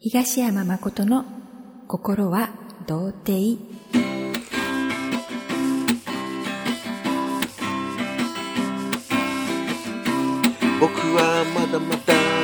東山誠の心は童貞。僕はまだまだ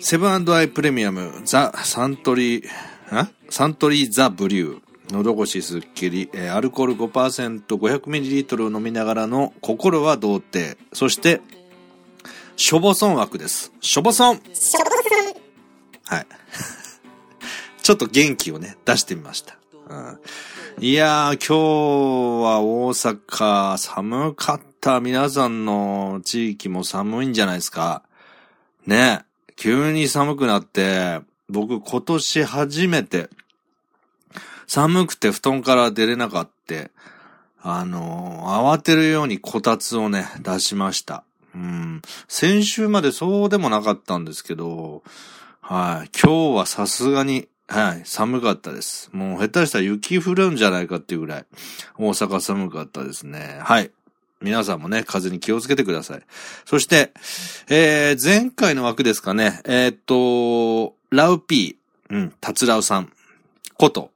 セブンアイプレミアム、ザ・サントリー、あサントリーザ・ブリュー。喉越しすっきり、えーアルコール 5%500ml を飲みながらの心は童貞。そして、しょぼそん枠です。しょぼそんはい。ちょっと元気をね、出してみました。うんいやー、今日は大阪寒かった。皆さんの地域も寒いんじゃないですか。ね。急に寒くなって、僕今年初めて、寒くて布団から出れなかった。あのー慌てるようにこたつをね、出しました。うん。先週までそうでもなかったんですけど、はい。今日はさすがに、はい、寒かったです。もう下手したら雪降るんじゃないかっていうぐらい、大阪寒かったですね。はい。皆さんもね、風に気をつけてください。そして、えー、前回の枠ですかね、えーっと、ラウピー、うん、タツラウさん、こと、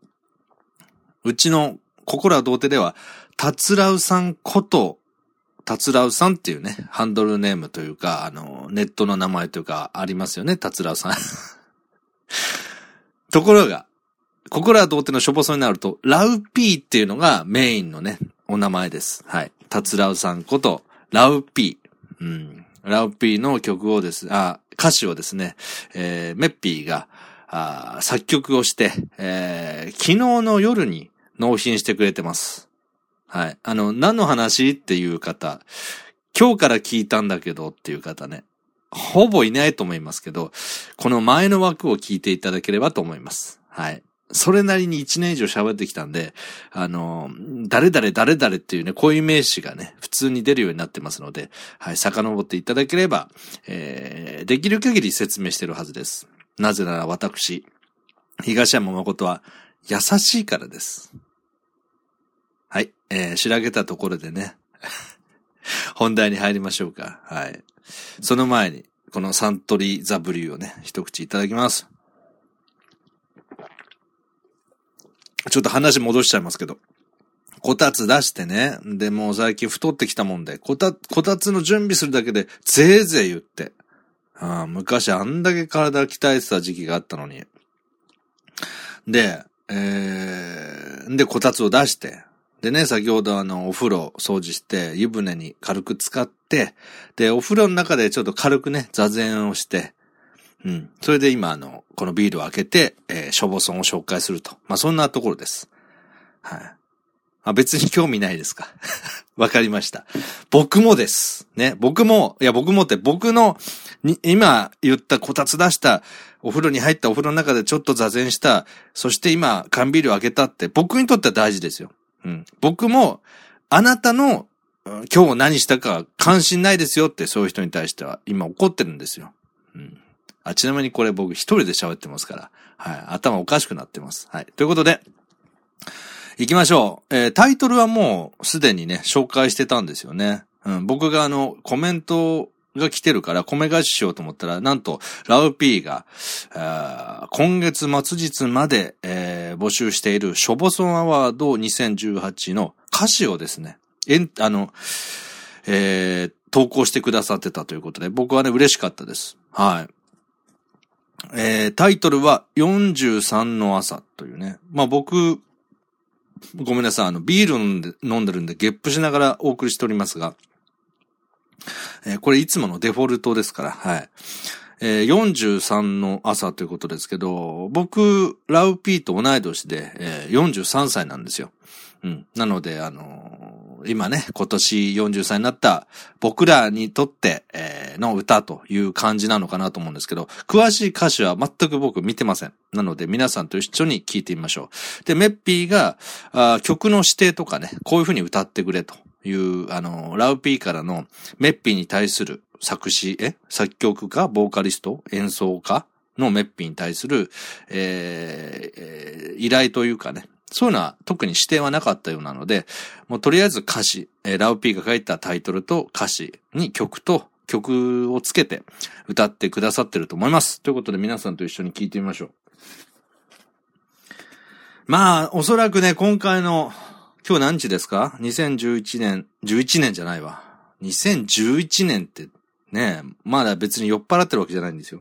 うちの心は童貞では、タツラウさんこと、タツラウさんっていうね、ハンドルネームというか、あの、ネットの名前というか、ありますよね、タツラウさん。ところが、心は童貞のしょぼそになると、ラウピーっていうのがメインのね、お名前です。はい。タツラウさんこと、ラウピー。うん。ラウピーの曲をです、あ、歌詞をですね、えー、メッピーが、あ作曲をして、えー、昨日の夜に納品してくれてます。はい。あの、何の話っていう方、今日から聞いたんだけどっていう方ね、ほぼいないと思いますけど、この前の枠を聞いていただければと思います。はい。それなりに1年以上喋ってきたんで、あの、誰々誰々っていうね、こういう名詞がね、普通に出るようになってますので、はい、遡っていただければ、えー、できる限り説明してるはずです。なぜなら私、東山誠は優しいからです。はい、えー、調べたところでね、本題に入りましょうか。はい。その前に、このサントリーザブリューをね、一口いただきます。ちょっと話戻しちゃいますけど。こたつ出してね。で、もう最近太ってきたもんで、こた、こたつの準備するだけで、ぜいぜい言って。あ昔あんだけ体鍛えてた時期があったのに。で、えー、で、こたつを出して。でね、先ほどあの、お風呂掃除して、湯船に軽く使って、で、お風呂の中でちょっと軽くね、座禅をして、うん。それで今あの、このビールを開けて、えー、しょぼそんを紹介すると。まあ、そんなところです。はい。あ、別に興味ないですか わかりました。僕もです。ね。僕も、いや、僕もって、僕の、に、今言ったこたつ出した、お風呂に入ったお風呂の中でちょっと座禅した、そして今、缶ビールを開けたって、僕にとっては大事ですよ。うん。僕も、あなたの、今日何したか関心ないですよって、そういう人に対しては、今怒ってるんですよ。うん。あ、ちなみにこれ僕一人で喋ってますから。はい。頭おかしくなってます。はい。ということで、行きましょう。えータイトルはもうすでにね、紹介してたんですよね。うん。僕があの、コメントが来てるから、米返ししようと思ったら、なんと、ラウピーが、ー今月末日まで、えー募集している、ショボソンアワード2018の歌詞をですね、えん、あの、えー投稿してくださってたということで、僕はね、嬉しかったです。はい。えータイトルは43の朝というね。まあ僕、ごめんなさい、あの、ビール飲んで、飲んでるんで、ゲップしながらお送りしておりますが、えーこれいつものデフォルトですから、はい。えー43の朝ということですけど、僕、ラウピーと同い年で、えー43歳なんですよ。うん。なので、あの今ね、今年40歳になった僕らにとって、えの歌という感じなのかなと思うんですけど、詳しい歌詞は全く僕見てません。なので皆さんと一緒に聴いてみましょう。で、メッピーが、あ曲の指定とかね、こういう風に歌ってくれという、あの、ラウピーからのメッピーに対する作詞、え作曲家ボーカリスト演奏家のメッピーに対する、えーえー依頼というかね、そういうのは特に指定はなかったようなので、もうとりあえず歌詞、えーラウピーが書いたタイトルと歌詞に曲と曲をつけて歌ってくださってると思います。ということで皆さんと一緒に聴いてみましょう。まあ、おそらくね、今回の、今日何日ですか ?2011 年、11年じゃないわ。2011年って、ね、まだ別に酔っ払ってるわけじゃないんですよ。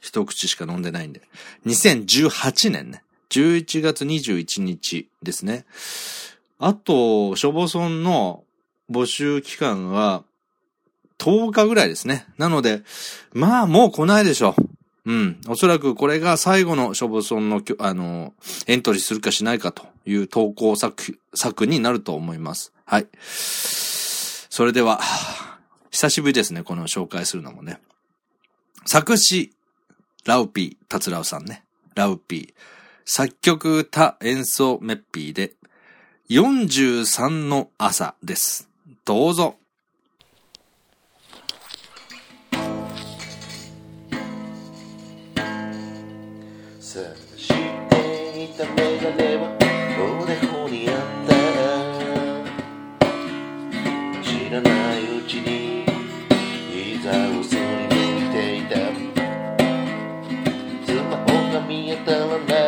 一口しか飲んでないんで。2018年ね。11月21日ですね。あと、消防村の募集期間が10日ぐらいですね。なので、まあもう来ないでしょう。うん。おそらくこれが最後の消防村の、あの、エントリーするかしないかという投稿作、作になると思います。はい。それでは、久しぶりですね、この紹介するのもね。作詞、ラウピー、タツラウさんね。ラウピー。作曲、歌、演奏、メッピーで、43の朝です。どうぞ。探していたメガネはおでこにあった知らないうちに膝をすりむいていたスマホが見当たらな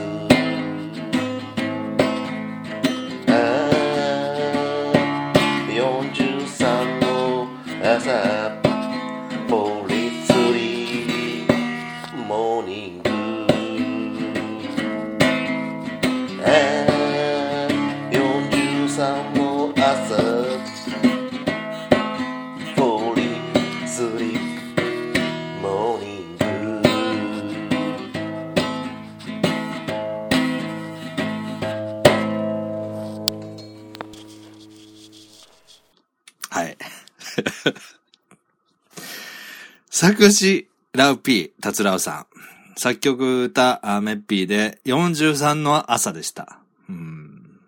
作詞、ラウピー、タツラウさん。作曲、歌、あメッピーで43の朝でした。うん。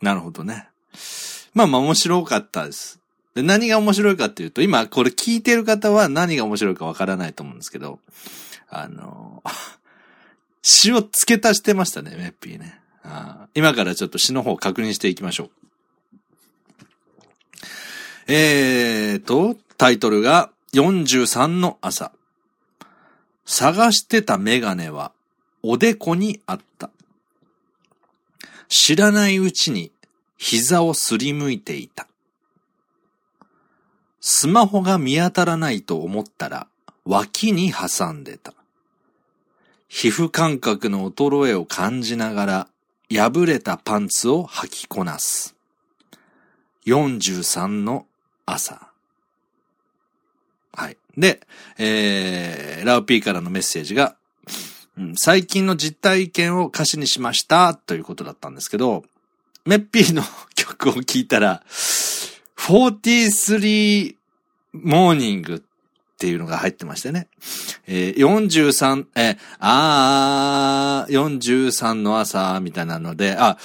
なるほどね。まあまあ面白かったです。で何が面白いかっていうと、今これ聞いてる方は何が面白いかわからないと思うんですけど、あの、詩を付け足してましたね、メッピーね。あー今からちょっと詩の方を確認していきましょう。えーと、タイトルが43の朝。探してたメガネはおでこにあった。知らないうちに膝をすりむいていた。スマホが見当たらないと思ったら脇に挟んでた。皮膚感覚の衰えを感じながら破れたパンツを履きこなす。43の朝。はい。で、えー、ラウピーからのメッセージが、うん最近の実体験を歌詞にしましたということだったんですけど、メッピーの曲を聴いたら、43モーニングっていうのが入ってましてね。えー43、えーあー、43の朝みたいなので、あ、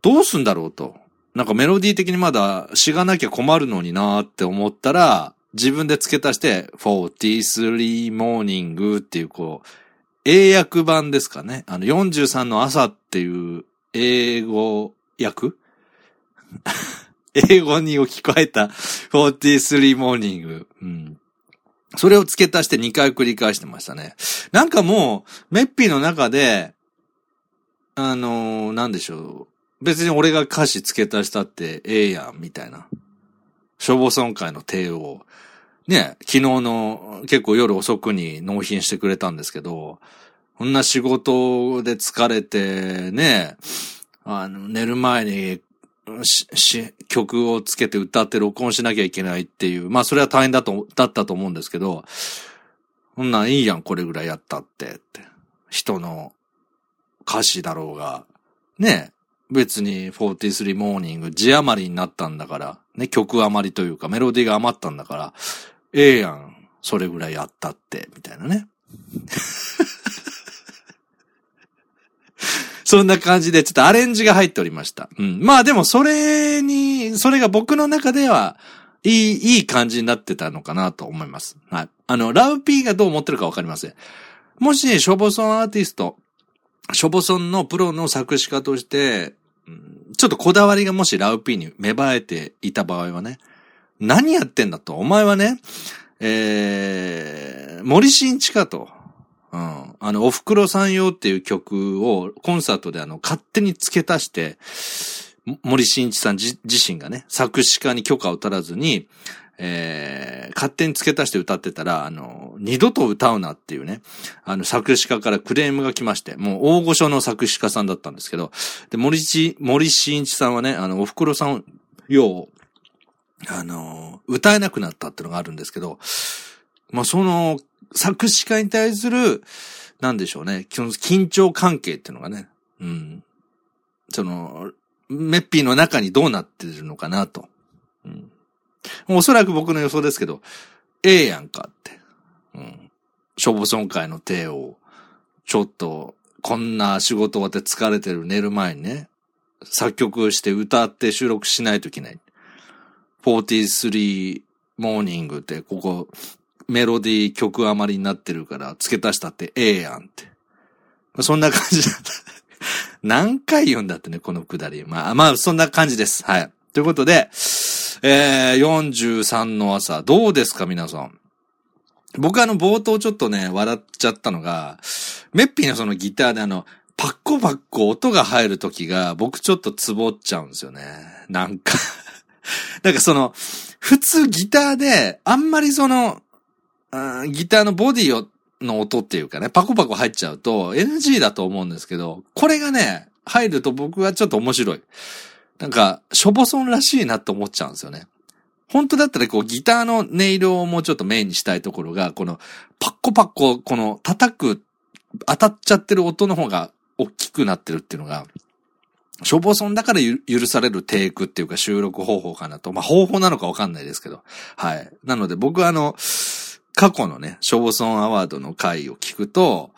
どうすんだろうと。なんかメロディー的にまだ詩がなきゃ困るのになーって思ったら、自分で付け足して、43 morning っていうこう、英訳版ですかね。あの、43の朝っていう英語訳？英語に置き換えた43 morning。うん。それを付け足して2回繰り返してましたね。なんかもう、メッピーの中で、あのーなんでしょう。別に俺が歌詞付け足したってええやん、みたいな。消防村会の帝王。ね、昨日の結構夜遅くに納品してくれたんですけど、こんな仕事で疲れて、ね、あの、寝る前に、曲をつけて歌って録音しなきゃいけないっていう、まあそれは大変だと、だったと思うんですけど、そんなんいいやん、これぐらいやったって、って。人の歌詞だろうが、ね、別に43モーニング字余りになったんだから、ね、曲余りというかメロディーが余ったんだから、ええやん、それぐらいやったって、みたいなね。そんな感じで、ちょっとアレンジが入っておりました。うん。まあでも、それに、それが僕の中では、いい、いい感じになってたのかなと思います。はい。あの、ラウピーがどう思ってるかわかりません。もし、ショボソンアーティスト、ショボソンのプロの作詞家として、ちょっとこだわりがもしラウピーに芽生えていた場合はね、何やってんだと。お前はね、えー、森新一かと。うん。あの、おふくろさん用っていう曲をコンサートであの、勝手に付け足して、森新一さん自身がね、作詞家に許可を取らずに、えー、勝手に付け足して歌ってたら、あの、二度と歌うなっていうね、あの、作詞家からクレームが来まして、もう大御所の作詞家さんだったんですけど、で、森ち、森進一さんはね、あの、おふくろさん用、あの、歌えなくなったっていうのがあるんですけど、まあ、その、作詞家に対する、なんでしょうね、緊張関係っていうのがね、うん。その、メッピーの中にどうなってるのかなと。うん。おそらく僕の予想ですけど、ええやんかって。うん。消防村会の手を、ちょっと、こんな仕事終わって疲れてる寝る前にね、作曲して歌って収録しないといけない。43モーニングって、ここ、メロディー曲余りになってるから、付け足したってええやんって。そんな感じだった。何回言うんだってね、このくだり。まあ、まあ、そんな感じです。はい。ということで、えー、43の朝、どうですか、皆さん？僕あの、冒頭ちょっとね、笑っちゃったのが、メッピーのそのギターであの、パッコパッコ音が入る時が、僕ちょっとツボっちゃうんですよね。なんか なんかその、普通ギターで、あんまりその、ギターのボディの音っていうかね、パコパコ入っちゃうと NG だと思うんですけど、これがね、入ると僕はちょっと面白い。なんか、ショボソンらしいなって思っちゃうんですよね。本当だったらこうギターの音色をもうちょっとメインにしたいところが、このパッコパッコ、この叩く、当たっちゃってる音の方が大きくなってるっていうのが、ショボソンだから許されるテイクっていうか収録方法かなと。まあ方法なのかわかんないですけど。はい。なので僕はあの、過去のね、ショボソンアワードの回を聞くと、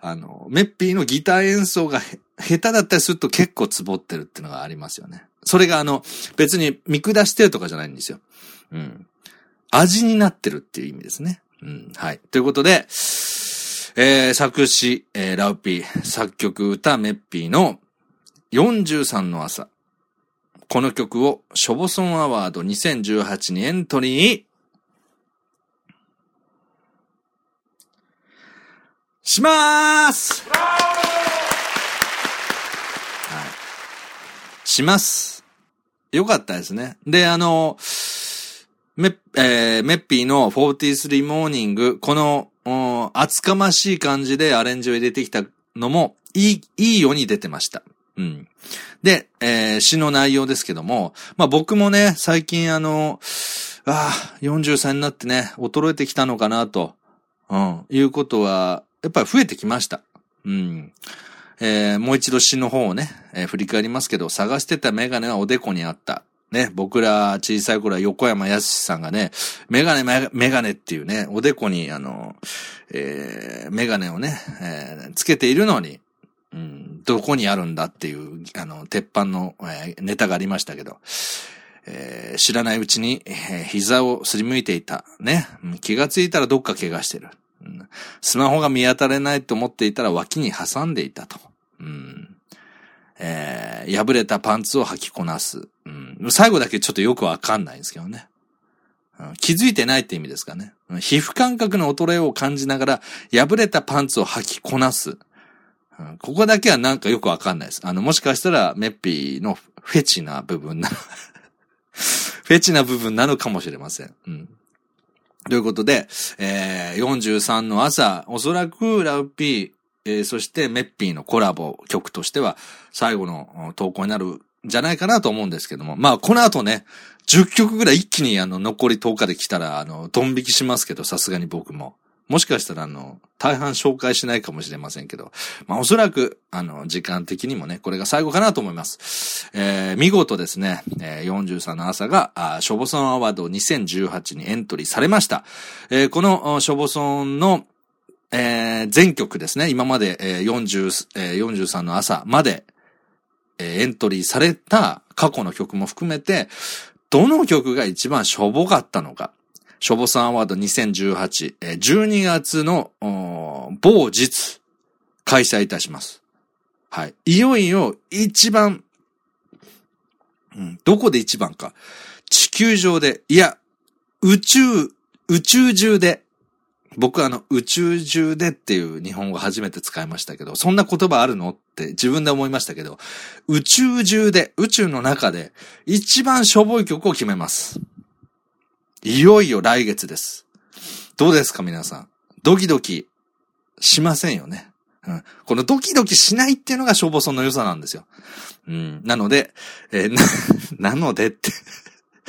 あの、メッピーのギター演奏が下手だったりすると結構ツボってるっていうのがありますよね。それがあの、別に見下してるとかじゃないんですよ。うん。味になってるっていう意味ですね。うん。はい。ということで、えー、作詞、えー、ラウピー、作曲、歌、メッピーの43の朝。この曲をショボソンアワード2018にエントリーしまーすはい。します。よかったですね。で、あの、メッ、えー、メッピーの43モーニング、この、お厚かましい感じでアレンジを入れてきたのも、いい、いいように出てました。うん。で、えー詩の内容ですけども、まあ僕もね、最近あの、ああ、43になってね、衰えてきたのかなと、うん、いうことは、やっぱり増えてきました。うん。えーもう一度詩の方をね、えー振り返りますけど、探してたメガネはおでこにあった。ね、僕ら小さい頃は横山やすしさんがね、メガネメガネっていうね、おでこにあの、えーメガネをね、えーつけているのに、うん、どこにあるんだっていう、あの、鉄板の、えーネタがありましたけど、えー知らないうちに、えー膝をすりむいていた。ね。気がついたらどっか怪我してる。スマホが見当たれないと思っていたら脇に挟んでいたと。うんえー破れたパンツを履きこなす。うん最後だけちょっとよくわかんないんですけどね。うん気づいてないって意味ですかね。皮膚感覚の衰えを感じながら、破れたパンツを履きこなす。うんここだけはなんかよくわかんないです。あの、もしかしたら、メッピーのフェチな部分な、フェチな部分なのかもしれません。うん。ということで、えー、43の朝、おそらくラウピー、えーそしてメッピーのコラボ曲としては、最後の投稿になるんじゃないかなと思うんですけども、まあ、この後ね、10曲ぐらい一気にあの、残り10日で来たら、あの、ドン引きしますけど、さすがに僕も。もしかしたらあの、大半紹介しないかもしれませんけど、まあおそらく、あの、時間的にもね、これが最後かなと思います。えー、見事ですね、えー、43の朝が、あショボソンアワード2018にエントリーされました。えー、このショボソンの、えー、全曲ですね、今まで、えー、40、えー、43の朝まで、えー、エントリーされた過去の曲も含めて、どの曲が一番しょぼかったのか。しょぼさんアワード2018、えー、12月の、某日、開催いたします。はい。いよいよ一番、うん、どこで一番か。地球上で、いや、宇宙、宇宙中で僕あの、宇宙中でっていう日本語初めて使いましたけど、そんな言葉あるのって自分で思いましたけど、宇宙中で、宇宙の中で、一番しょぼい曲を決めます。いよいよ来月です。どうですか皆さん。ドキドキしませんよね。うん。このドキドキしないっていうのが消防村の良さなんですよ。うん。なので、えー、な、なのでって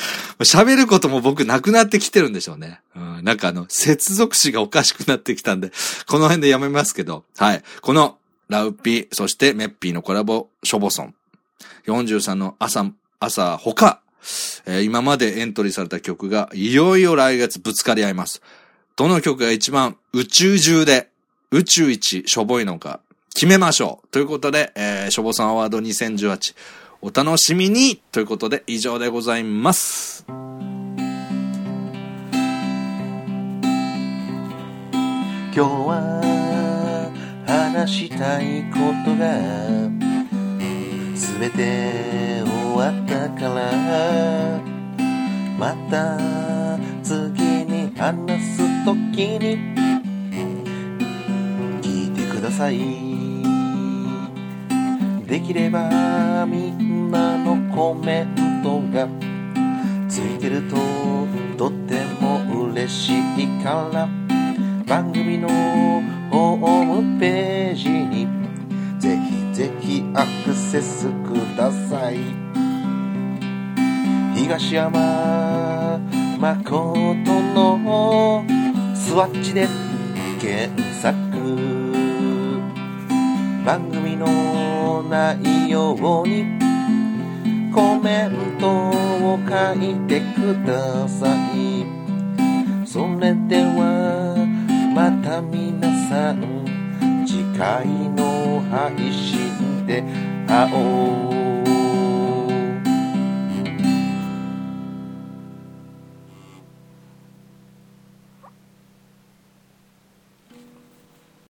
喋ることも僕なくなってきてるんでしょうね。うん、なんかあの、接続詞がおかしくなってきたんで、この辺でやめますけど、はい。この、ラウピー、そしてメッピーのコラボ、ショボソン。43の朝、朝、他、えー、今までエントリーされた曲が、いよいよ来月ぶつかり合います。どの曲が一番宇宙中で、宇宙一しょぼいのか、決めましょう。ということで、えー、しょぼさんアワード2018。お楽しみにということで以上でございます。今日は話したいことがすべて終わったからまた次に話すときに聞いてくださいできればみんなのコメントがついてるととっても嬉しいから番組のホームページにぜひぜひアクセスください東山誠のスワッチで検索。番組のないように。コメントを書いてください。それではまた皆さん次回の配信で会おう。